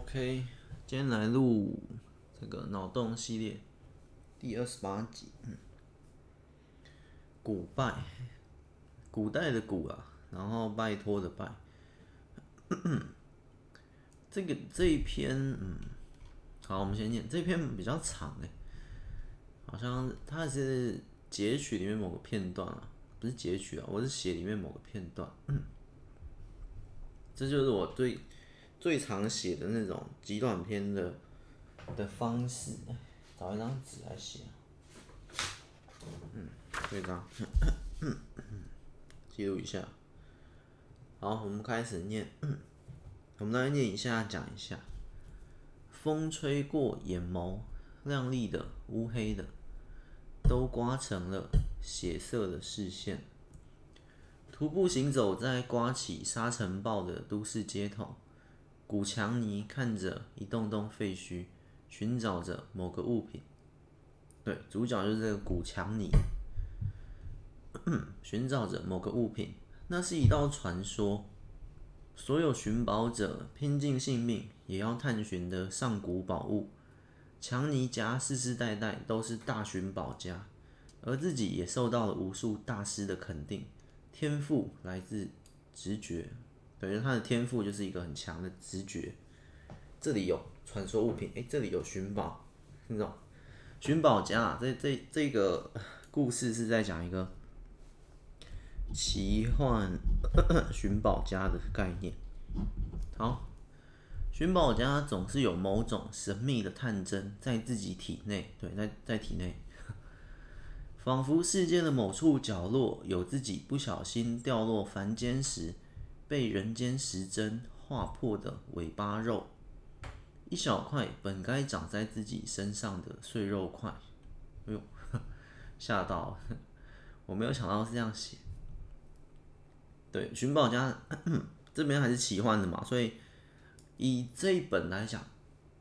OK，今天来录这个脑洞系列第二十八集。嗯，古拜，古代的古啊，然后拜托的拜。这个这一篇，嗯，好，我们先念这篇比较长诶，好像它是截取里面某个片段啊，不是截取啊，我是写里面某个片段。嗯，这就是我对。最常写的那种极短篇的的方式，找一张纸来写。嗯，这张，记录一下。好，我们开始念。我们来念一下，讲一下。风吹过眼眸，亮丽的、乌黑的，都刮成了血色的视线。徒步行走在刮起沙尘暴的都市街头。古强尼看着一栋栋废墟，寻找着某个物品。对，主角就是这个古强尼，寻找着某个物品。那是一道传说，所有寻宝者拼尽性命也要探寻的上古宝物。强尼家世世代代都是大寻宝家，而自己也受到了无数大师的肯定。天赋来自直觉。等于他的天赋就是一个很强的直觉。这里有传说物品，诶、欸，这里有寻宝，那种寻宝家啊，这这这个故事是在讲一个奇幻寻宝家的概念。好，寻宝家总是有某种神秘的探针在自己体内，对，在在体内，仿佛世界的某处角落有自己不小心掉落凡间时。被人间时针划破的尾巴肉，一小块本该长在自己身上的碎肉块。哎呦，吓到！我没有想到是这样写。对，寻宝家 这边还是奇幻的嘛，所以以这一本来讲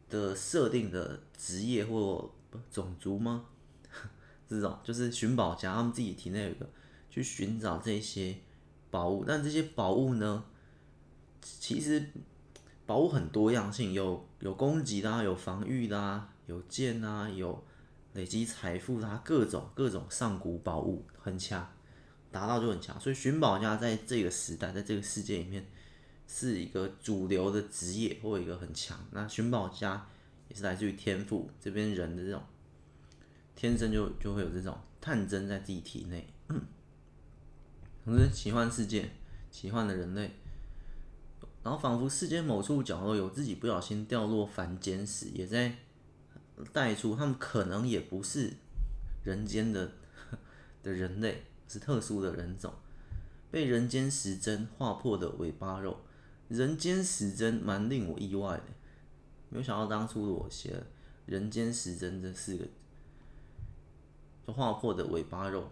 的设定的职业或种族吗？这种就是寻宝家，他们自己体内有一个去寻找这些。宝物，但这些宝物呢，其实宝物很多样性，有有攻击的啊，有防御的啊，有剑啊，有累积财富的，各种各种上古宝物很强，达到就很强。所以寻宝家在这个时代，在这个世界里面是一个主流的职业或一个很强。那寻宝家也是来自于天赋，这边人的这种天生就就会有这种探针在自己体内。总之，奇幻世界，奇幻的人类，然后仿佛世间某处角落有自己不小心掉落凡间时，也在带出他们可能也不是人间的 的人类，是特殊的人种，被人间时针划破的尾巴肉。人间时针蛮令我意外的，没有想到当初我写“人间时针”这四个，就划破的尾巴肉，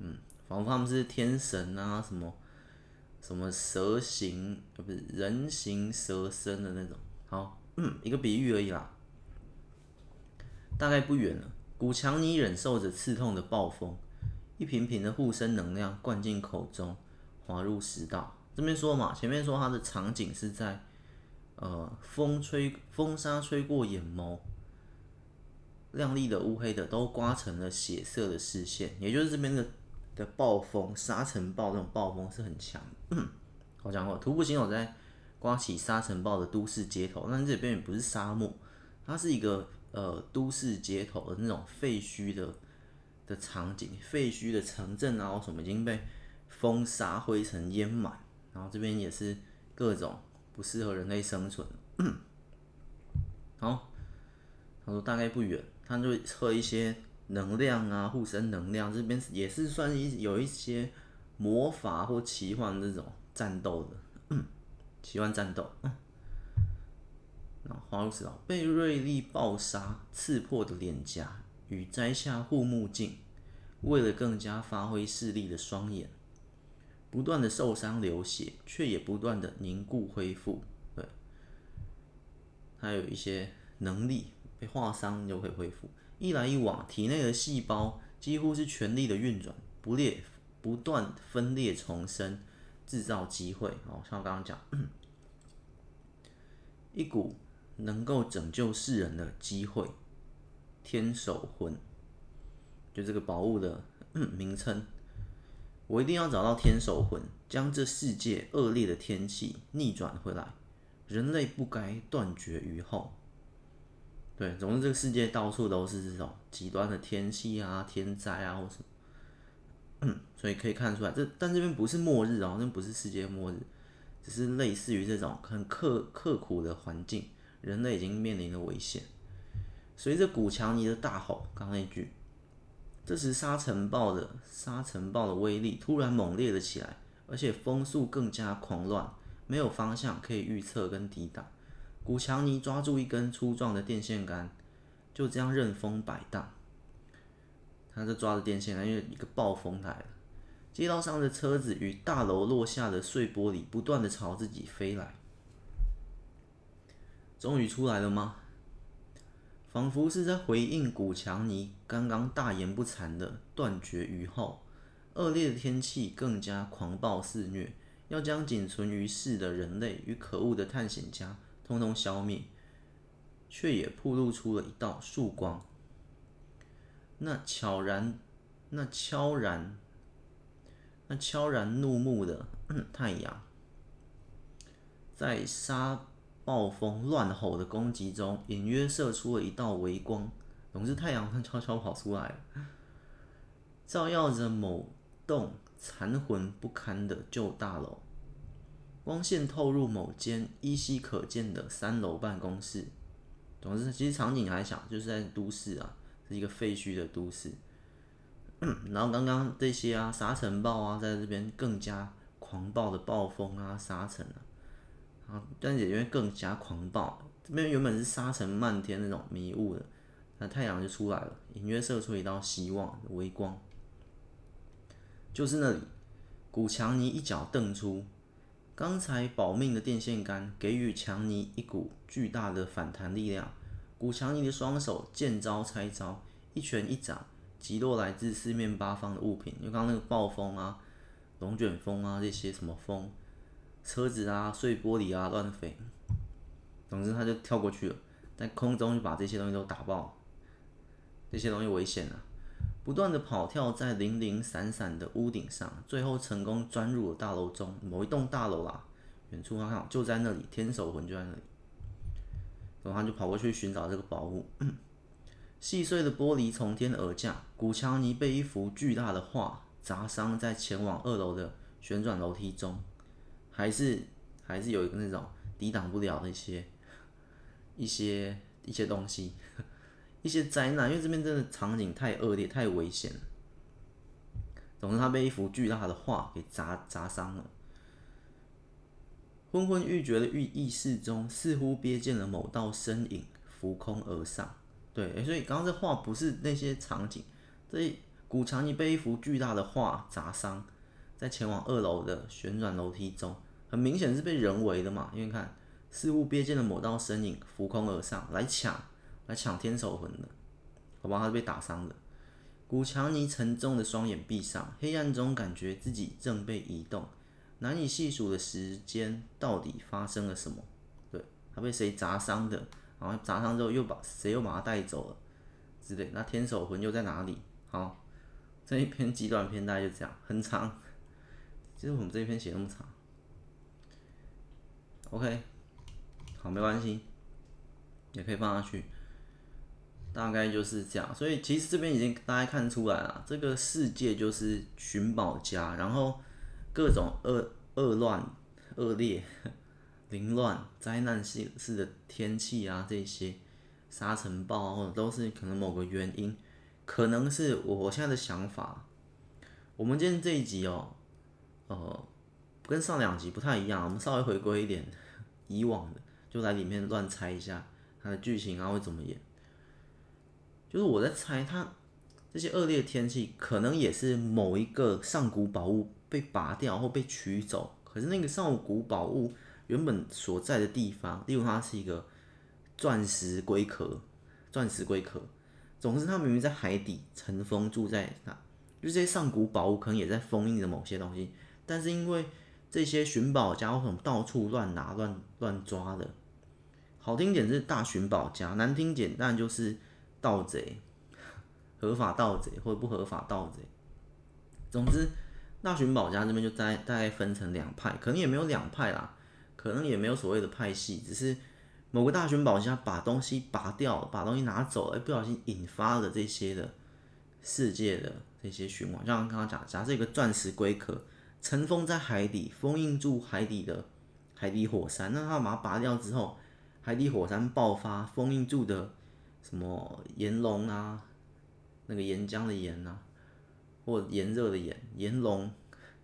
嗯。仿佛他们是天神啊，什么什么蛇形，不是人形蛇身的那种。好，嗯，一个比喻而已啦。大概不远了，古强尼忍受着刺痛的暴风，一瓶瓶的护身能量灌进口中，滑入食道。这边说嘛，前面说它的场景是在，呃，风吹风沙吹过眼眸，亮丽的乌黑的都刮成了血色的视线，也就是这边的。的暴风、沙尘暴，这种暴风是很强。我讲过，徒步行走在刮起沙尘暴的都市街头，但这边也不是沙漠，它是一个呃都市街头的那种废墟的的场景，废墟的城镇啊，什么已经被风沙灰尘淹满，然后这边也是各种不适合人类生存。好，他说大概不远，他就测一些。能量啊，护身能量这边也是算一有一些魔法或奇幻这种战斗的，奇幻战斗。嗯，然后滑入食道，被锐利暴杀刺破的脸颊与摘下护目镜，为了更加发挥视力的双眼，不断的受伤流血，却也不断的凝固恢复。对，还有一些能力，被划伤就可以恢复。一来一往，体内的细胞几乎是全力的运转，不裂，不断分裂重生，制造机会。哦，像我刚刚讲，一股能够拯救世人的机会。天守魂，就这个宝物的名称。我一定要找到天守魂，将这世界恶劣的天气逆转回来。人类不该断绝于后。对，总之这个世界到处都是这种极端的天气啊、天灾啊，或是，所以可以看出来，这但这边不是末日哦，那不是世界末日，只是类似于这种很刻刻苦的环境，人类已经面临了危险。随着古强尼的大吼，刚那句，这时沙尘暴的沙尘暴的威力突然猛烈了起来，而且风速更加狂乱，没有方向可以预测跟抵挡。古强尼抓住一根粗壮的电线杆，就这样任风摆荡。他就抓着电线杆，因为一个暴风来了。街道上的车子与大楼落下的碎玻璃不断地朝自己飞来。终于出来了吗？仿佛是在回应古强尼刚刚大言不惭的断绝于后。恶劣的天气更加狂暴肆虐，要将仅存于世的人类与可恶的探险家。通通消灭，却也曝露出了一道曙光。那悄然、那悄然、那悄然怒目的 太阳，在沙暴风乱吼的攻击中，隐约射出了一道微光。总之，太阳它悄悄跑出来，照耀着某栋残魂不堪的旧大楼。光线透入某间依稀可见的三楼办公室。总之，其实场景还小，就是在都市啊，是一个废墟的都市。然后刚刚这些啊，沙尘暴啊，在这边更加狂暴的暴风啊，沙尘啊，啊，但也因为更加狂暴，这边原本是沙尘漫天那种迷雾的，那太阳就出来了，隐约射出一道希望的微光。就是那里，古强尼一脚蹬出。刚才保命的电线杆给予强尼一股巨大的反弹力量，古强尼的双手见招拆招，一拳一掌击落来自四面八方的物品。因为刚刚那个暴风啊、龙卷风啊这些什么风，车子啊、碎玻璃啊乱飞，总之他就跳过去了，在空中就把这些东西都打爆，这些东西危险啊！不断的跑跳在零零散散的屋顶上，最后成功钻入了大楼中某一栋大楼啦。远处他看，就在那里，天守魂就在那里。然后他就跑过去寻找这个宝物。细碎的玻璃从天而降，古强尼被一幅巨大的画砸伤在前往二楼的旋转楼梯中，还是还是有一个那种抵挡不了的一些一些一些东西。一些灾难，因为这边真的场景太恶劣、太危险了。总之，他被一幅巨大的画给砸砸伤了。昏昏欲绝的意意识中，似乎瞥见了某道身影浮空而上。对，所以刚刚这画不是那些场景，这古强尼被一幅巨大的画砸伤，在前往二楼的旋转楼梯中，很明显是被人为的嘛。因为看，似乎瞥见了某道身影浮空而上来抢。来抢天守魂的，好吧，他是被打伤的。古强尼沉重的双眼闭上，黑暗中感觉自己正被移动，难以细数的时间到底发生了什么？对，他被谁砸伤的？然后砸伤之后又把谁又把他带走了之类。那天守魂又在哪里？好，这一篇极短篇大概就这样，很长。其实我们这一篇写那么长，OK，好，没关系，也可以放下去。大概就是这样，所以其实这边已经大家看出来了，这个世界就是寻宝家，然后各种恶恶乱、恶劣、凌乱、灾难式式的天气啊，这些沙尘暴啊，或者都是可能某个原因，可能是我现在的想法。我们今天这一集哦，呃，跟上两集不太一样，我们稍微回归一点 以往的，就来里面乱猜一下它的剧情啊会怎么演。就是我在猜，他这些恶劣天气可能也是某一个上古宝物被拔掉或被取走。可是那个上古宝物原本所在的地方，例如它是一个钻石龟壳，钻石龟壳，总之它明明在海底尘封住在那，就这些上古宝物可能也在封印着某些东西，但是因为这些寻宝家伙到处乱拿乱乱抓的，好听点是大寻宝家，难听点当然就是盗贼，合法盗贼或者不合法盗贼。总之，大寻宝家这边就大概大概分成两派，可能也没有两派啦，可能也没有所谓的派系，只是某个大寻宝家把东西拔掉，把东西拿走，哎，不小心引发了这些的世界的这些循环。像刚刚讲，假设一个钻石龟壳尘封在海底，封印住海底的海底火山，那他把它拔掉之后，海底火山爆发，封印住的什么炎龙啊，那个岩浆的岩啊。或炎热的炎，炎龙，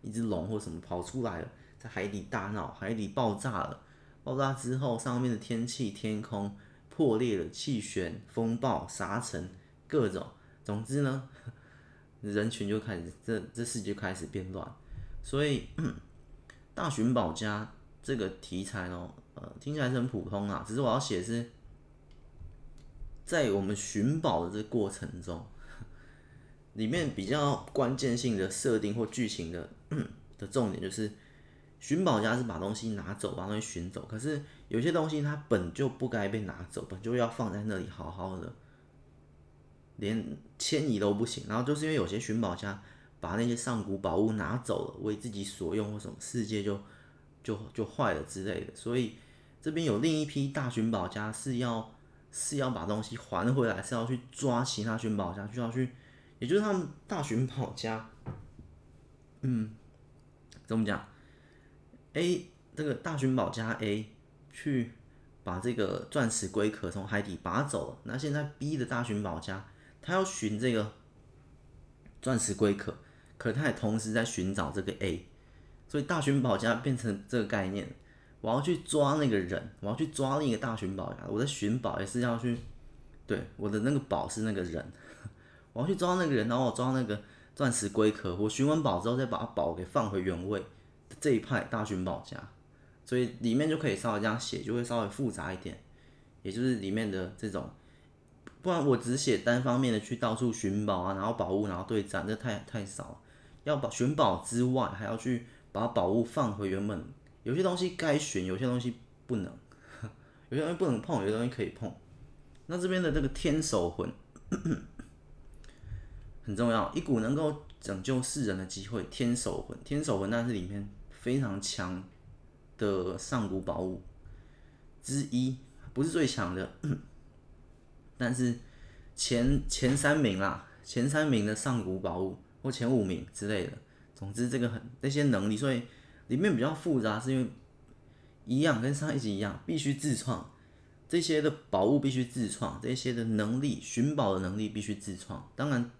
一只龙或什么跑出来了，在海底大闹，海底爆炸了，爆炸之后上面的天气天空破裂了，气旋、风暴、沙尘，各种，总之呢，人群就开始这这世界开始变乱，所以 大寻宝家这个题材呢，呃，听起来是很普通啊，只是我要写是，在我们寻宝的这个过程中。里面比较关键性的设定或剧情的的重点就是，寻宝家是把东西拿走，把东西寻走。可是有些东西它本就不该被拿走，本就要放在那里好好的，连迁移都不行。然后就是因为有些寻宝家把那些上古宝物拿走了，为自己所用或什么，世界就就就坏了之类的。所以这边有另一批大寻宝家是要是要把东西还回来，是要去抓其他寻宝家，就要去。也就是他们大寻宝家，嗯，怎么讲？A 这个大寻宝家 A 去把这个钻石龟壳从海底拔走了。那现在 B 的大寻宝家，他要寻这个钻石龟壳，可他也同时在寻找这个 A，所以大寻宝家变成这个概念。我要去抓那个人，我要去抓另一个大寻宝家。我的寻宝也是要去，对，我的那个宝是那个人。我要去抓那个人，然后我抓那个钻石龟壳。我寻完宝之后，再把宝给放回原位。这一派大寻宝家，所以里面就可以稍微这样写，就会稍微复杂一点。也就是里面的这种，不然我只写单方面的去到处寻宝啊，然后宝物，然后对战，这太太少。要把寻宝之外，还要去把宝物放回原本。有些东西该选，有些东西不能。有些东西不能碰，有些东西可以碰。那这边的这个天守魂。很重要，一股能够拯救世人的机会。天守魂，天守魂那是里面非常强的上古宝物之一，不是最强的，但是前前三名啦，前三名的上古宝物或前五名之类的。总之，这个很那些能力，所以里面比较复杂，是因为一样跟上一集一样，必须自创这些的宝物，必须自创这些的能力，寻宝的能力必须自创，当然。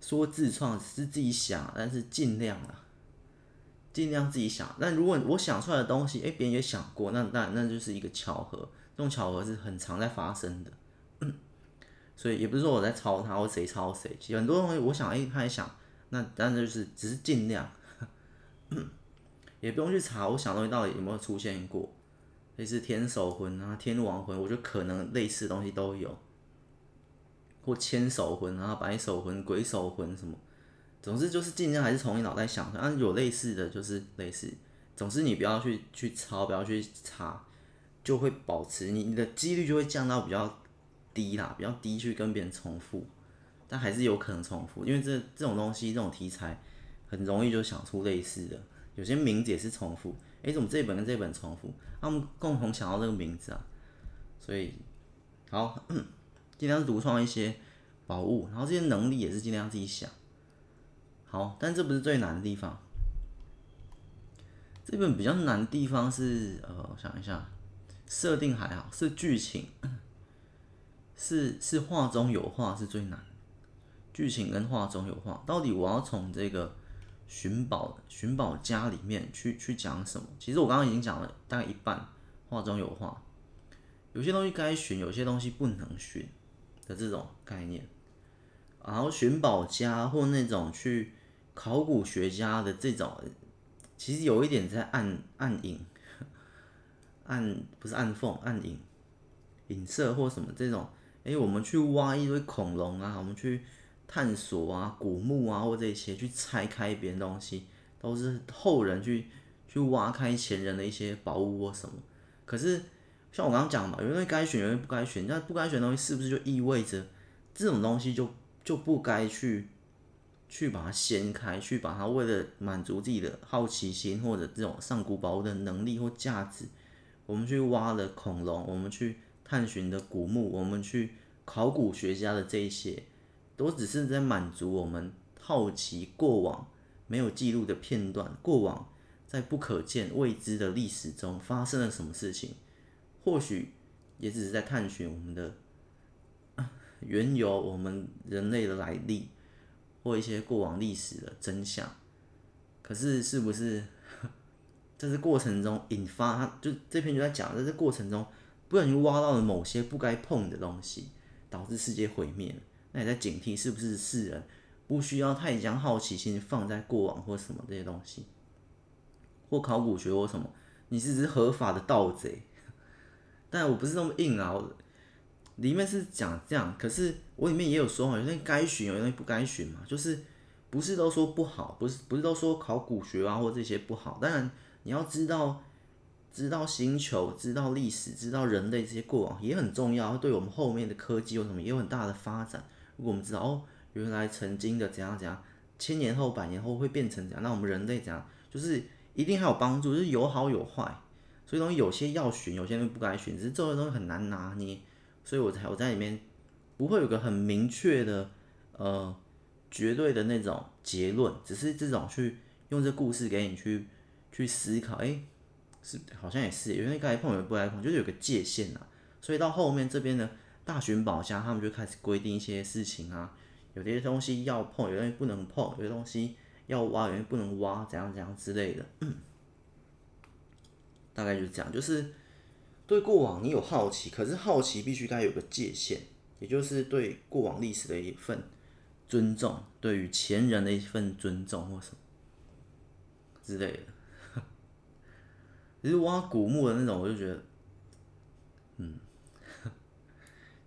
说自创是自己想，但是尽量啊，尽量自己想。但如果我想出来的东西，哎，别人也想过，那那那就是一个巧合。这种巧合是很常在发生的，所以也不是说我在抄他或谁抄谁。其实很多东西我想，哎，他也想，那但就是只是尽量，也不用去查我想的东西到底有没有出现过。类似天守魂啊、天王魂，我觉得可能类似的东西都有。或千手魂啊，白手魂、鬼手魂什么，总之就是尽量还是从你脑袋想，啊，有类似的就是类似，总之你不要去去抄，不要去查，就会保持你你的几率就会降到比较低啦，比较低去跟别人重复，但还是有可能重复，因为这这种东西这种题材很容易就想出类似的，有些名字也是重复，诶，怎么这一本跟这一本重复？他们共同想到这个名字啊，所以好。尽量独创一些宝物，然后这些能力也是尽量自己想。好，但这不是最难的地方。这本比较难的地方是，呃，我想一下，设定还好，是剧情，是是画中有画是最难。剧情跟画中有画，到底我要从这个寻宝寻宝家里面去去讲什么？其实我刚刚已经讲了大概一半，画中有画，有些东西该寻，有些东西不能寻。的这种概念，然后寻宝家或那种去考古学家的这种，其实有一点在暗暗影，暗不是暗讽，暗影，影射或什么这种。哎，我们去挖一堆恐龙啊，我们去探索啊，古墓啊，或这些去拆开别人东西，都是后人去去挖开前人的一些宝物或什么。可是像我刚刚讲嘛，有些东西该选，有些不该选。那不该选的东西，是不是就意味着这种东西就就不该去去把它掀开，去把它为了满足自己的好奇心或者这种上古宝物的能力或价值，我们去挖了恐龙，我们去探寻的古墓，我们去考古学家的这一些，都只是在满足我们好奇过往没有记录的片段，过往。在不可见、未知的历史中发生了什么事情？或许也只是在探寻我们的缘由，我们人类的来历，或一些过往历史的真相。可是，是不是在 这过程中引发？就这篇就在讲，在这过程中不小心挖到了某些不该碰的东西，导致世界毁灭。那也在警惕，是不是世人不需要太将好奇心放在过往或什么这些东西？或考古学或什么，你是只合法的盗贼，但我不是那么硬啊。我里面是讲这样，可是我里面也有说嘛，有些该寻，有些不该寻嘛。就是不是都说不好，不是不是都说考古学啊或这些不好。当然你要知道，知道星球，知道历史，知道人类这些过往也很重要，对我们后面的科技有什么也有很大的发展。如果我们知道哦，原来曾经的怎样怎样，千年后、百年后会变成怎样，那我们人类怎样，就是。一定还有帮助，就是有好有坏，所以东西有些要选，有些东西不该选，只是这些东西很难拿捏，所以我才我在里面不会有个很明确的呃绝对的那种结论，只是这种去用这故事给你去去思考，哎、是好像也是，有些该碰也不该碰，就是有个界限呐，所以到后面这边呢大寻宝家他们就开始规定一些事情啊，有些东西要碰，有些东西不能碰，有些东西。要挖，有些不能挖，怎样怎样之类的，大概就是这样。就是对过往你有好奇，可是好奇必须该有个界限，也就是对过往历史的一份尊重，对于前人的一份尊重或什么之类的。其实挖古墓的那种，我就觉得，嗯，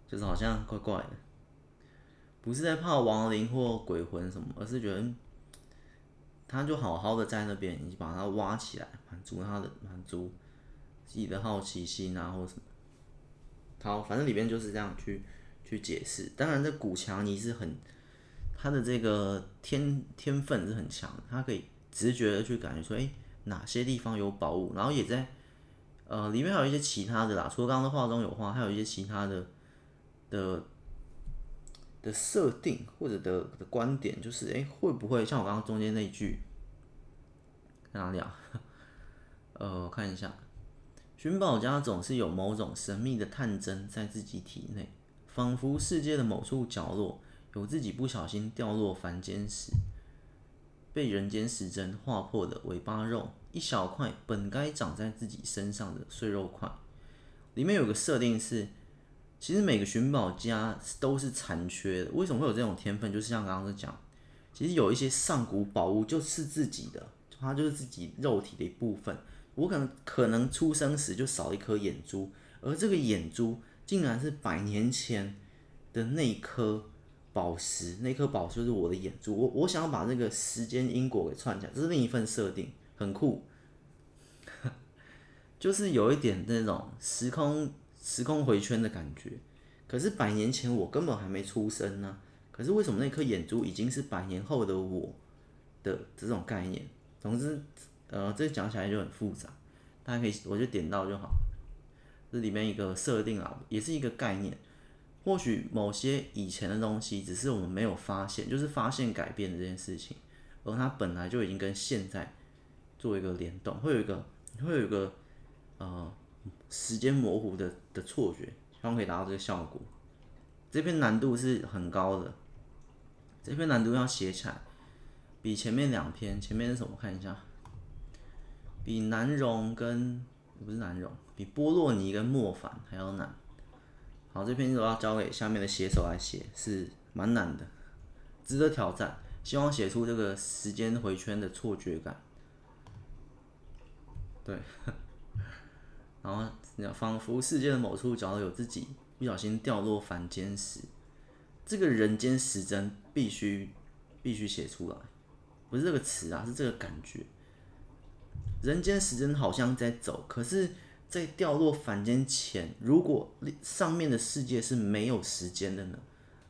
就是好像怪怪的，不是在怕亡灵或鬼魂什么，而是觉得。他就好好的在那边，你把它挖起来，满足他的满足自己的好奇心啊，或什么。好，反正里面就是这样去去解释。当然，这古强尼是很他的这个天天分是很强，他可以直觉的去感觉说，哎，哪些地方有宝物，然后也在呃里面还有一些其他的啦，除了刚刚的画中有画，还有一些其他的的。的设定或者的的观点就是，哎，会不会像我刚刚中间那句，在哪里啊？呃，我看一下，寻宝家总是有某种神秘的探针在自己体内，仿佛世界的某处角落有自己不小心掉落凡间时，被人间时针划破的尾巴肉，一小块本该长在自己身上的碎肉块，里面有个设定是。其实每个寻宝家都是残缺的，为什么会有这种天分？就是像刚刚讲，其实有一些上古宝物就是自己的，它就是自己肉体的一部分。我可能可能出生时就少一颗眼珠，而这个眼珠竟然是百年前的那颗宝石，那颗宝石就是我的眼珠。我我想要把这个时间因果给串起来，这是另一份设定，很酷，就是有一点那种时空。时空回圈的感觉，可是百年前我根本还没出生呢、可是为什么那颗眼珠已经是百年后的我的这种概念？总之，呃，这讲起来就很复杂，大家可以我就点到就好。这里面一个设定啊，也是一个概念。或许某些以前的东西，只是我们没有发现，就是发现改变这件事情，而它本来就已经跟现在做一个联动，会有一个，会有一个，呃。时间模糊的的错觉，希望可以达到这个效果。这篇难度是很高的，这篇难度要写起来，比前面两篇，前面是什么？看一下，比南荣跟不是南荣，比波洛尼跟莫凡还要难。好，这篇就要交给下面的写手来写，是蛮难的，值得挑战。希望写出这个时间回圈的错觉感。对。然后，仿佛世界的某处角落有自己不小心掉落凡间时，这个人间时针必须必须写出来，不是这个词啊，是这个感觉。人间时针好像在走，可是在掉落凡间前，如果上面的世界是没有时间的呢？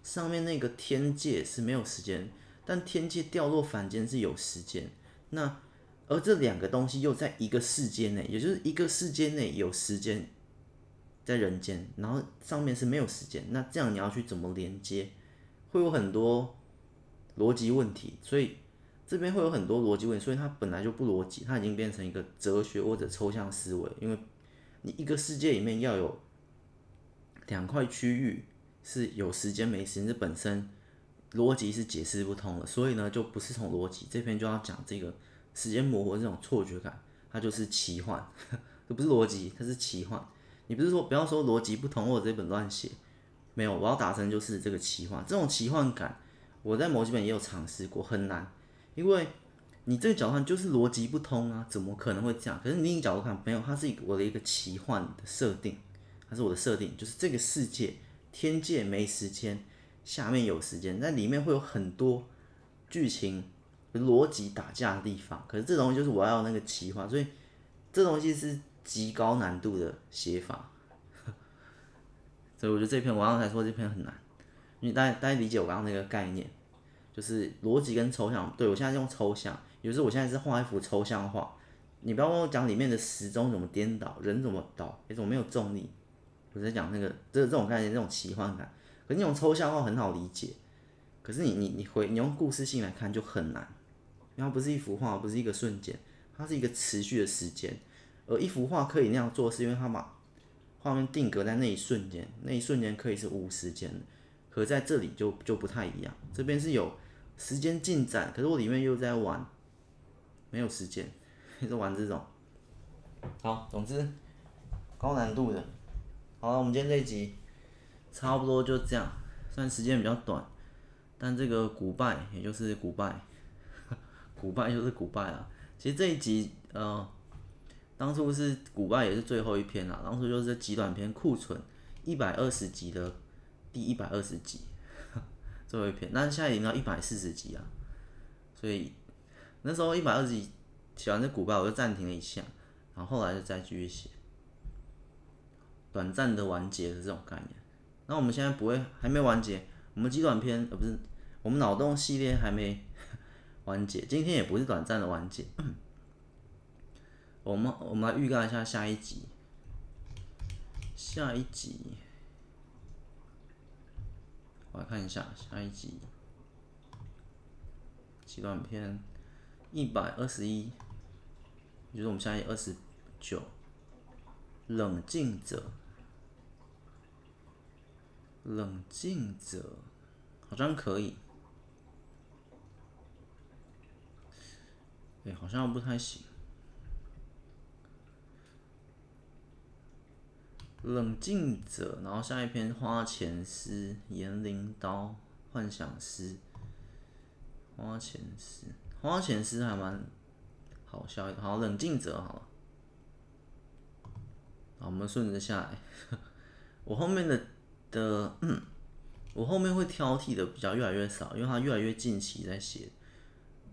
上面那个天界是没有时间，但天界掉落凡间是有时间。那而这两个东西又在一个世界内，也就是一个世界内有时间在人间，然后上面是没有时间。那这样你要去怎么连接？会有很多逻辑问题，所以这边会有很多逻辑问题，所以它本来就不逻辑，它已经变成一个哲学或者抽象思维。因为你一个世界里面要有两块区域是有时间没时间，这本身逻辑是解释不通的，所以呢就不是从逻辑这边就要讲这个时间模糊这种错觉感，它就是奇幻，这不是逻辑，它是奇幻。你不是说不要说逻辑不通，或者这本乱写。没有，我要达成就是这个奇幻，这种奇幻感，我在某几本也有尝试过，很难，因为你这个角度就是逻辑不通啊，怎么可能会这样？可是你另一角度看，没有，它是我的一个奇幻的设定，它是我的设定，就是这个世界天界没时间，下面有时间，那里面会有很多剧情逻辑打架的地方，可是这东西就是我要那个奇幻，所以这东西是极高难度的写法。所以我觉得这篇我刚才说这篇很难，因为大家大家理解我刚刚那个概念，就是逻辑跟抽象。对，我现在用抽象，有时候我现在是画一幅抽象画，你不要跟我讲里面的时钟怎么颠倒，人怎么倒，你怎么没有重力？我在讲那个这这种概念，这种奇幻感。可是那种抽象画很好理解，可是你你你回你用故事性来看就很难，然后不是一幅画，不是一个瞬间，它是一个持续的时间。而一幅画可以那样做，是因为它把。画面定格在那一瞬间，那一瞬间可以是无时间的，可在这里就就不太一样。这边是有时间进展，可是我里面又在玩，没有时间，是玩这种。好，总之高难度的。好了，我们今天这一集差不多就这样，虽然时间比较短，但这个古拜也就是古拜，古拜就是古拜啊。其实这一集呃。当初是古拜也是最后一篇啦，当初就是极短篇库存一百二十集的第一百二十集，最后一篇。那现在已经到一百四十集啊，所以那时候一百二十集写完这古拜，我就暂停了一下，然后后来就再继续写，短暂的完结的这种概念。那我们现在不会还没完结，我们极短篇呃不是，我们脑洞系列还没完结，今天也不是短暂的完结。我们我们来预告一下下一集，下一集，我来看一下下一集，极短篇一百二十一，就是我们下一集二十九，冷静者，冷静者，好像可以，对，好像不太行。冷静者，然后下一篇花钱师、言灵刀、幻想师、花钱师、花钱师还蛮好笑的。好，冷静者好了，好，我们顺着下来。我后面的的，嗯，我后面会挑剔的比较越来越少，因为它越来越近期在写。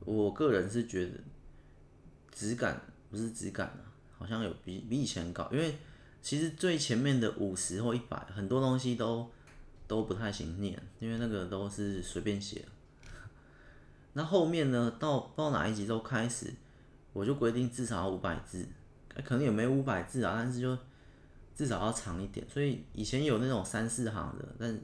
我个人是觉得质感不是质感啊，好像有比比以前高，因为。其实最前面的五十或一百，很多东西都都不太行念，因为那个都是随便写。那后面呢，到不知道哪一集都开始，我就规定至少要五百字，可能也没五百字啊，但是就至少要长一点。所以以前有那种三四行的，但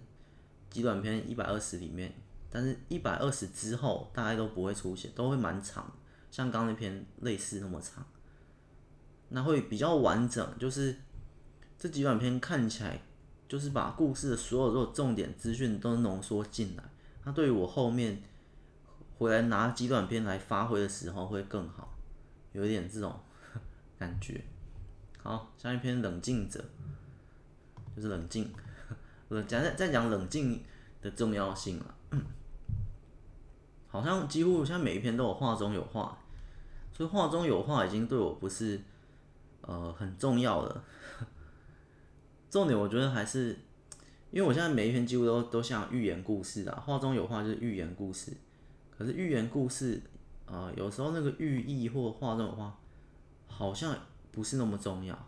极短篇一百二十里面，但是一百二十之后大概都不会出现，都会蛮长，像刚那篇类似那么长，那会比较完整，就是。这几短篇看起来就是把故事的所有的重点资讯都浓缩进来，那对于我后面回来拿几短篇来发挥的时候会更好，有一点这种感觉。好，下一篇冷静者，就是冷静，冷讲在在讲冷静的重要性了。好像几乎现在每一篇都有画中有画，所以画中有画已经对我不是呃很重要了。重点我觉得还是，因为我现在每一篇几乎都都像寓言故事啊，画中有画就是寓言故事。可是寓言故事啊、呃，有时候那个寓意或画中有画，好像不是那么重要。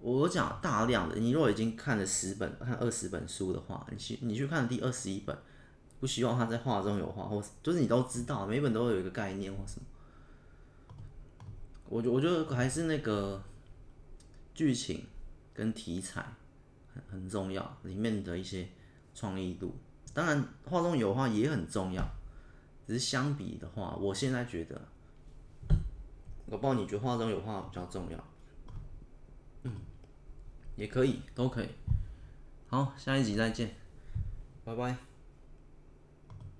我讲大量的，你如果已经看了十本、看二十本书的话，你去你去看第二十一本，不希望他在画中有画，或就是你都知道，每本都有一个概念或什么。我觉我觉得还是那个剧情跟题材很很重要，里面的一些创意度，当然画中有画也很重要，只是相比的话，我现在觉得，我不知道你觉得画中有画比较重要。嗯，也可以，都可以。好，下一集再见，拜拜。